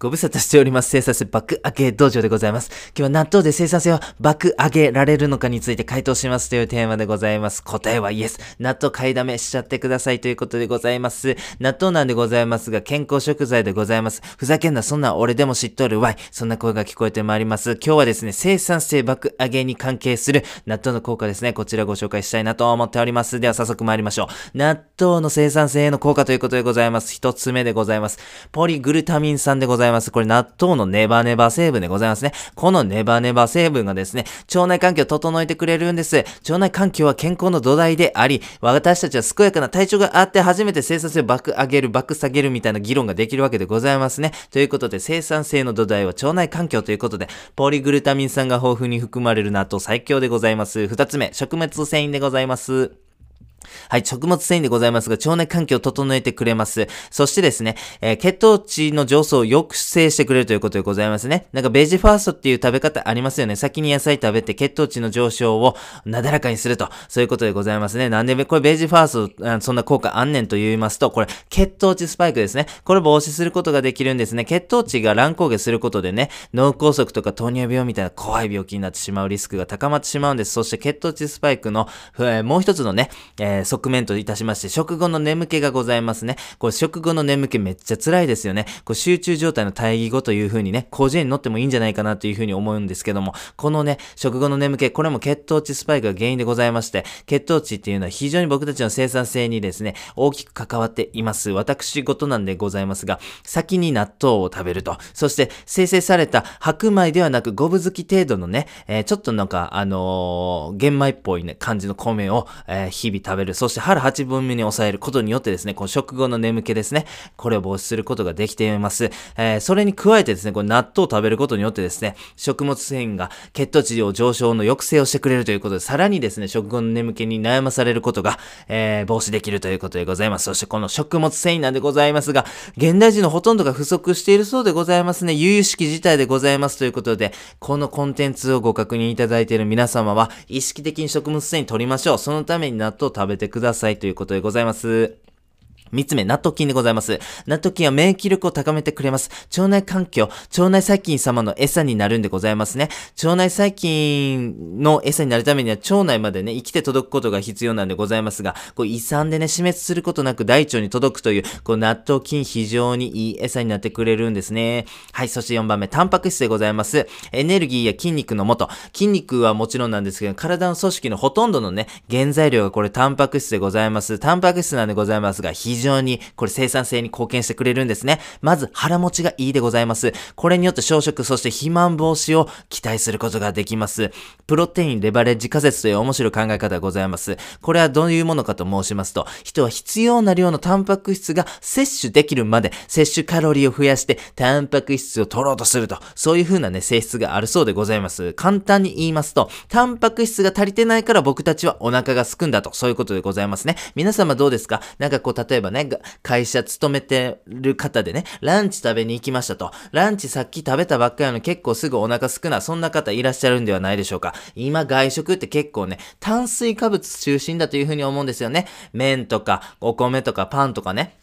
ご無沙汰しております。生産性爆上げ道場でございます。今日は納豆で生産性を爆上げられるのかについて回答しますというテーマでございます。答えはイエス。納豆買いだめしちゃってくださいということでございます。納豆なんでございますが、健康食材でございます。ふざけんな、そんな俺でも知っとるわい。そんな声が聞こえてまいります。今日はですね、生産性爆上げに関係する納豆の効果ですね。こちらご紹介したいなと思っております。では早速参りましょう。納豆の生産性への効果ということでございます。一つ目でございます。ポリグルタミン酸でございます。ざいますこれ納豆のネバネバ成分でございますね。このネバネバ成分がですね、腸内環境を整えてくれるんです。腸内環境は健康の土台であり、私たちは健やかな体調があって初めて生産性を爆上げる、爆下げるみたいな議論ができるわけでございますね。ということで、生産性の土台は腸内環境ということで、ポリグルタミン酸が豊富に含まれる納豆最強でございます。二つ目、食物繊維でございます。はい、食物繊維でございますが、腸内環境を整えてくれます。そしてですね、えー血糖値の上昇を抑制してくれるということでございますね。なんかベジファーストっていう食べ方ありますよね。先に野菜食べて血糖値の上昇をなだらかにすると。そういうことでございますね。なんでこれベジファースト、そんな効果あんねんと言いますと、これ血糖値スパイクですね。これ防止することができるんですね。血糖値が乱高下することでね、脳梗塞とか糖尿病みたいな怖い病気になってしまうリスクが高まってしまうんです。そして血糖値スパイクの、えーもう一つのね、えーえ側面といたしまして、食後の眠気がございますね。これ食後の眠気めっちゃ辛いですよね。これ集中状態の対義語という風にね、広辞苑に載ってもいいんじゃないかなという風に思うんですけども、このね、食後の眠気、これも血糖値スパイクが原因でございまして、血糖値っていうのは非常に僕たちの生産性にですね、大きく関わっています。私事なんでございますが、先に納豆を食べると。そして、生成された白米ではなく五分付き程度のね、えーちょっとなんか、あのー玄米っぽいね、感じの米を、えー日々食べべる。そして腹8分目に抑えることによってですね、この食後の眠気ですね、これを防止することができています。えーそれに加えてですね、これ納豆を食べることによってですね、食物繊維が血糖値を上昇の抑制をしてくれるということで、さらにですね、食後の眠気に悩まされることが、えー防止できるということでございます。そしてこの食物繊維なんでございますが、現代人のほとんどが不足しているそうでございますね。由々しき事態でございますということで、このコンテンツをご確認いただいている皆様は、意識的に食物繊維取りましょう。そのために納豆を食べべてくださいということでございます。三つ目、納豆菌でございます。納豆菌は免疫力を高めてくれます。腸内環境、腸内細菌様の餌になるんでございますね。腸内細菌の餌になるためには腸内までね、生きて届くことが必要なんでございますが、こう胃酸でね、死滅することなく大腸に届くという、こう納豆菌非常にいい餌になってくれるんですね。はい、そして4番目、タンパク質でございます。エネルギーや筋肉の元。筋肉はもちろんなんですけど、体の組織のほとんどのね、原材料がこれタンパク質でございます。タンパク質なんでございますが、非非常にこれ生産性に貢献してくれるんですね。まず腹持ちがいいでございます。これによって小食、そして肥満防止を期待することができます。プロテインレバレッジ仮説という面白い考え方がございます。これはどういうものかと申しますと、人は必要な量のタンパク質が摂取できるまで摂取カロリーを増やしてタンパク質を取ろうとすると、そういう風なね、性質があるそうでございます。簡単に言いますと、タンパク質が足りてないから僕たちはお腹が空くんだと、そういうことでございますね。皆様どうですか？なんかこう、例えばね、会社勤めてる方でね、ランチ食べに行きましたと。ランチさっき食べたばっかりの結構すぐお腹すくな、そんな方いらっしゃるんではないでしょうか。今外食って結構ね、炭水化物中心だというふうに思うんですよね。麺とか、お米とかパンとかね。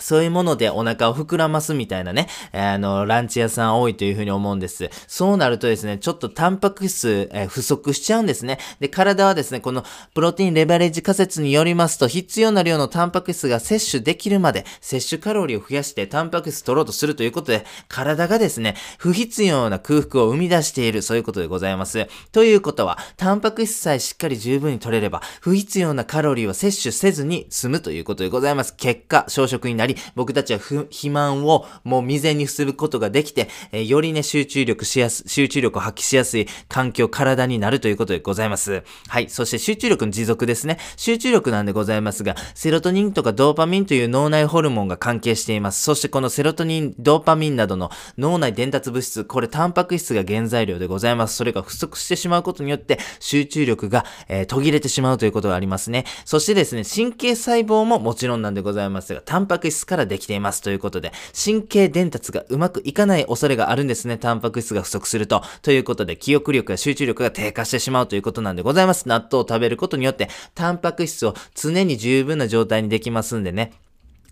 そういうものでお腹を膨らますみたいなね、あの、ランチ屋さん多いというふうに思うんです。そうなるとですね、ちょっとタンパク質、え不足しちゃうんですね。で、体はですね、このプロテインレバレッジ仮説によりますと、必要な量のタンパク質が摂取できるまで、摂取カロリーを増やしてタンパク質取ろうとするということで、体がですね、不必要な空腹を生み出している、そういうことでございます。ということは、タンパク質さえしっかり十分に取れれば、不必要なカロリーを摂取せずに済むということでございます。結果、小食になり、僕たちは肥満をもう未然にすることができて、えーよりね、集中力しやす、集中力を発揮しやすい環境、体になるということでございます。はい。そして集中力の持続ですね。集中力なんでございますが、セロトニンとかドーパミンという脳内ホルモンが関係しています。そしてこのセロトニン、ドーパミンなどの脳内伝達物質、これタンパク質が原材料でございます。それが不足してしまうことによって、集中力が、えー途切れてしまうということがありますね。そしてですね、神経細胞ももちろんなんでございますが、タンパク質からできていますということで、神経伝達がうまくいかない恐れがあるんですね。タンパク質が不足すると。ということで、記憶力や集中力が低下してしまうということなんでございます。納豆を食べることによって、タンパク質を常に十分な状態にできますんでね。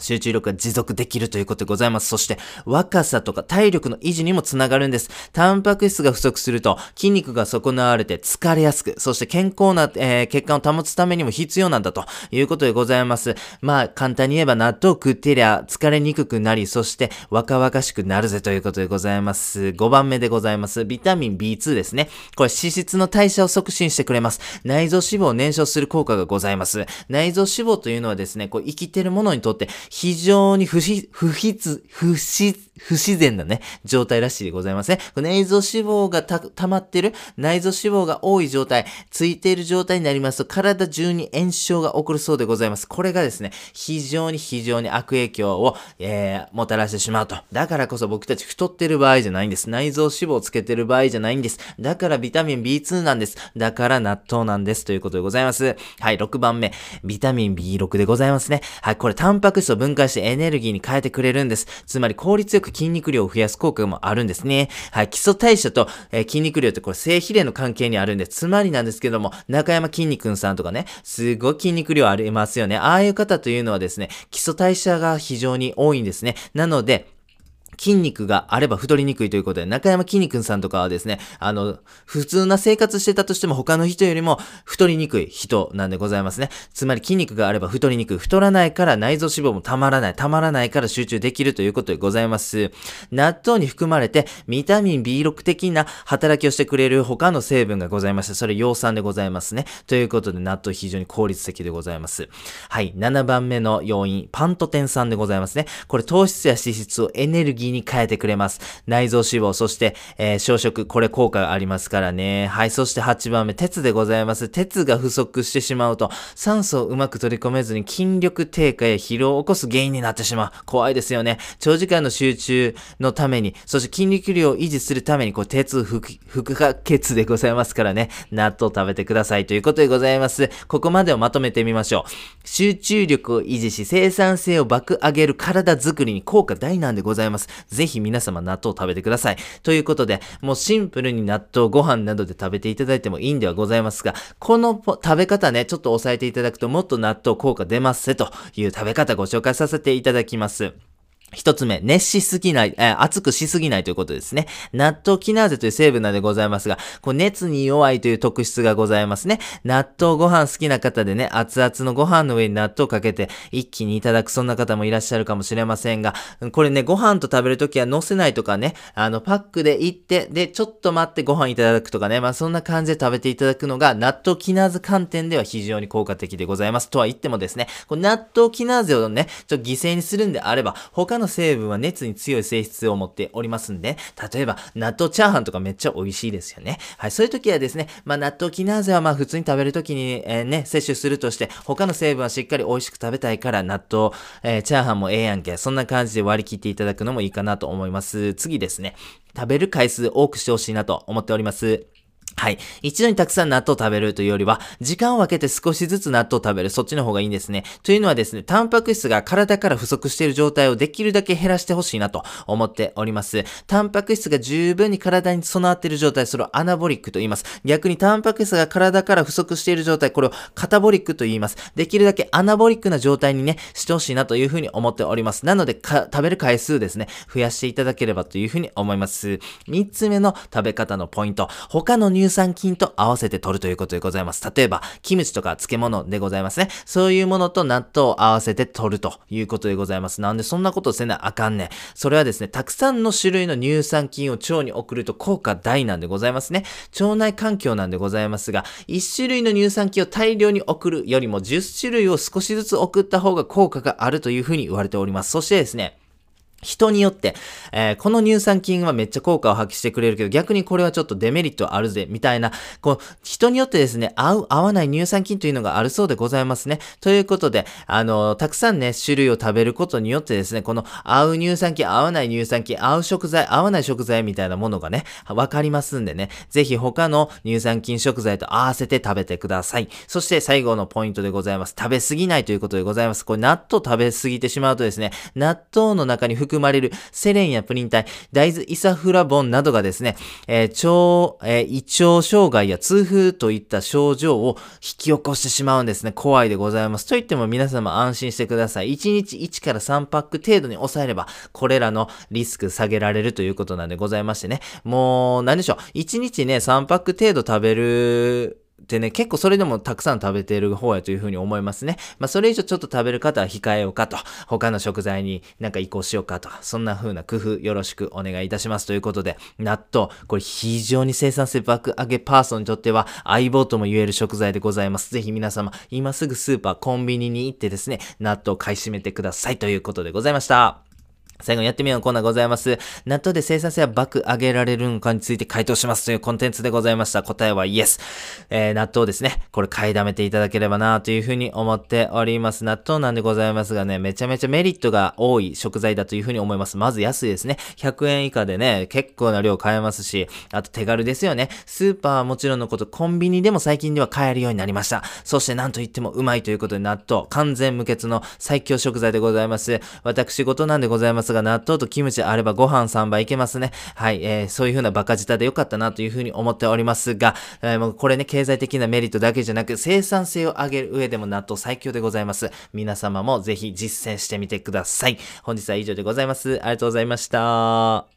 集中力が持続できるということでございます。そして、若さとか体力の維持にもつながるんです。タンパク質が不足すると、筋肉が損なわれて疲れやすく、そして健康な、えー、血管を保つためにも必要なんだということでございます。まあ、簡単に言えば納豆を食ってりゃ疲れにくくなり、そして若々しくなるぜということでございます。5番目でございます。ビタミン B2 ですね。これ脂質の代謝を促進してくれます。内臓脂肪を燃焼する効果がございます。内臓脂肪というのはですね、こう生きてるものにとって非常に不必、不必、不必、不自然なね、状態らしいでございますね。内臓脂肪がた、溜まってる、内臓脂肪が多い状態、ついている状態になりますと、体中に炎症が起こるそうでございます。これがですね、非常に非常に悪影響を、えー、もたらしてしまうと。だからこそ僕たち太ってる場合じゃないんです。内臓脂肪をつけてる場合じゃないんです。だからビタミン B2 なんです。だから納豆なんです。ということでございます。はい、6番目。ビタミン B6 でございますね。はい、これタンパク質を分解してエネルギーに変えてくれるんです。つまり効率よくく筋肉量を増やす効果もあるんですね。はい、基礎代謝と、えー、筋肉量ってこれ性比例の関係にあるんで、つまりなんですけども、中山筋肉さんとかね、すごい筋肉量ありますよね。ああいう方というのはですね、基礎代謝が非常に多いんですね。なので、筋肉があれば太りにくいということで、中山筋肉さんとかはですね、あの、普通な生活してたとしても他の人よりも太りにくい人なんでございますね。つまり筋肉があれば太りにくい。太らないから内臓脂肪もたまらない。たまらないから集中できるということでございます。納豆に含まれてビタミン B6 的な働きをしてくれる他の成分がございまして、それ葉酸でございますね。ということで納豆非常に効率的でございます。はい。7番目の要因、パントテン酸でございますね。これ糖質や脂質をエネルギーに変えてくれます。内臓脂肪、そして、えー、小食、これ効果がありますからね。はい、そして8番目、鉄でございます。鉄が不足してしまうと、酸素をうまく取り込めずに筋力低下や疲労を起こす原因になってしまう。怖いですよね。長時間の集中のために、そして筋肉量を維持するために、こう、鉄不不可欠でございますからね。納豆食べてくださいということでございます。ここまでをまとめてみましょう。集中力を維持し、生産性を爆上げる体づくりに効果大なんでございます。ぜひ皆様納豆を食べてください。ということで、もうシンプルに納豆ご飯などで食べていただいてもいいんではございますが、この食べ方ね、ちょっと押さえていただくともっと納豆効果出ますせという食べ方ご紹介させていただきます。一つ目、熱しすぎない、えー、熱くしすぎないということですね。納豆キナーゼという成分なんでございますが、こう熱に弱いという特質がございますね。納豆ご飯好きな方でね、熱々のご飯の上に納豆をかけて一気にいただくそんな方もいらっしゃるかもしれませんが、これね、ご飯と食べるときは乗せないとかね、あの、パックで行って、で、ちょっと待ってご飯いただくとかね、まあそんな感じで食べていただくのが、納豆キナーゼ観点では非常に効果的でございます。とは言ってもですね、こ納豆キナーゼをね、ちょっと犠牲にするんであれば、他のの成分は熱に強い性質を持っておりますんで、例えば納豆チャーハンとかめっちゃ美味しいですよね。はい、そういう時はですね、まあ納豆キナーゼはまあ普通に食べる時に、えー、ね、摂取するとして、他の成分はしっかり美味しく食べたいから納豆、えー、チャーハンもええやんけ。そんな感じで割り切っていただくのもいいかなと思います。次ですね。食べる回数多くしてほしいなと思っております。はい。一度にたくさん納豆を食べるというよりは、時間を分けて少しずつ納豆を食べる、そっちの方がいいんですね。というのはですね、タンパク質が体から不足している状態をできるだけ減らしてほしいなと思っております。タンパク質が十分に体に備わっている状態、それをアナボリックと言います。逆にタンパク質が体から不足している状態、これをカタボリックと言います。できるだけアナボリックな状態にね、してほしいなというふうに思っております。なので、食べる回数ですね、増やしていただければというふうに思います。三つ目の食べ方のポイント。他の乳酸菌と合わせて取るということでございます。例えば、キムチとか漬物でございますね。そういうものと納豆を合わせて取るということでございます。なんでそんなことせなあかんねん。それはですね、たくさんの種類の乳酸菌を腸に送ると効果大なんでございますね。腸内環境なんでございますが、1種類の乳酸菌を大量に送るよりも10種類を少しずつ送った方が効果があるというふうに言われております。そしてですね、人によって、えー、この乳酸菌はめっちゃ効果を発揮してくれるけど、逆にこれはちょっとデメリットあるぜ、みたいな、こう、人によってですね、合う、合わない乳酸菌というのがあるそうでございますね。ということで、あの、たくさんね、種類を食べることによってですね、この合う乳酸菌、合わない乳酸菌、合う食材、合わない食材みたいなものがね、わかりますんでね、ぜひ他の乳酸菌食材と合わせて食べてください。そして最後のポイントでございます。食べ過ぎないということでございます。これ納豆食べ過ぎてしまうとですね、納豆の中に含含まれるセレンやプリン体、大豆イサフラボンなどがですね、えー、腸、えー、胃腸障害や痛風といった症状を引き起こしてしまうんですね。怖いでございます。と言っても皆様安心してください。1日1から3パック程度に抑えれば、これらのリスク下げられるということなんでございましてね。もう、何でしょう。1日ね、3パック程度食べるでね、結構それでもたくさん食べている方やというふうに思いますね。まあそれ以上ちょっと食べる方は控えようかと、他の食材になんか移行しようかと、そんな風な工夫よろしくお願いいたしますということで、納豆、これ非常に生産性爆上げパーソンにとっては相棒とも言える食材でございます。ぜひ皆様、今すぐスーパー、コンビニに行ってですね、納豆を買い占めてくださいということでございました。最後にやってみようのコーナーございます。納豆で生産性は爆上げられるのかについて回答しますというコンテンツでございました。答えはイエス。えー、納豆ですね。これ買いだめていただければなというふうに思っております。納豆なんでございますがね、めちゃめちゃメリットが多い食材だというふうに思います。まず安いですね。100円以下でね、結構な量買えますし、あと手軽ですよね。スーパーはもちろんのこと、コンビニでも最近では買えるようになりました。そしてなんといってもうまいということで納豆、完全無欠の最強食材でございます。私事なんでございますが、納豆とキムチあればご飯3杯いけますね。はい、えー、そういう風なバカ舌で良かったなという風に思っておりますが、えー、もうこれね、経済的なメリットだけじゃなく、生産性を上げる上でも納豆最強でございます。皆様もぜひ実践してみてください。本日は以上でございます。ありがとうございました。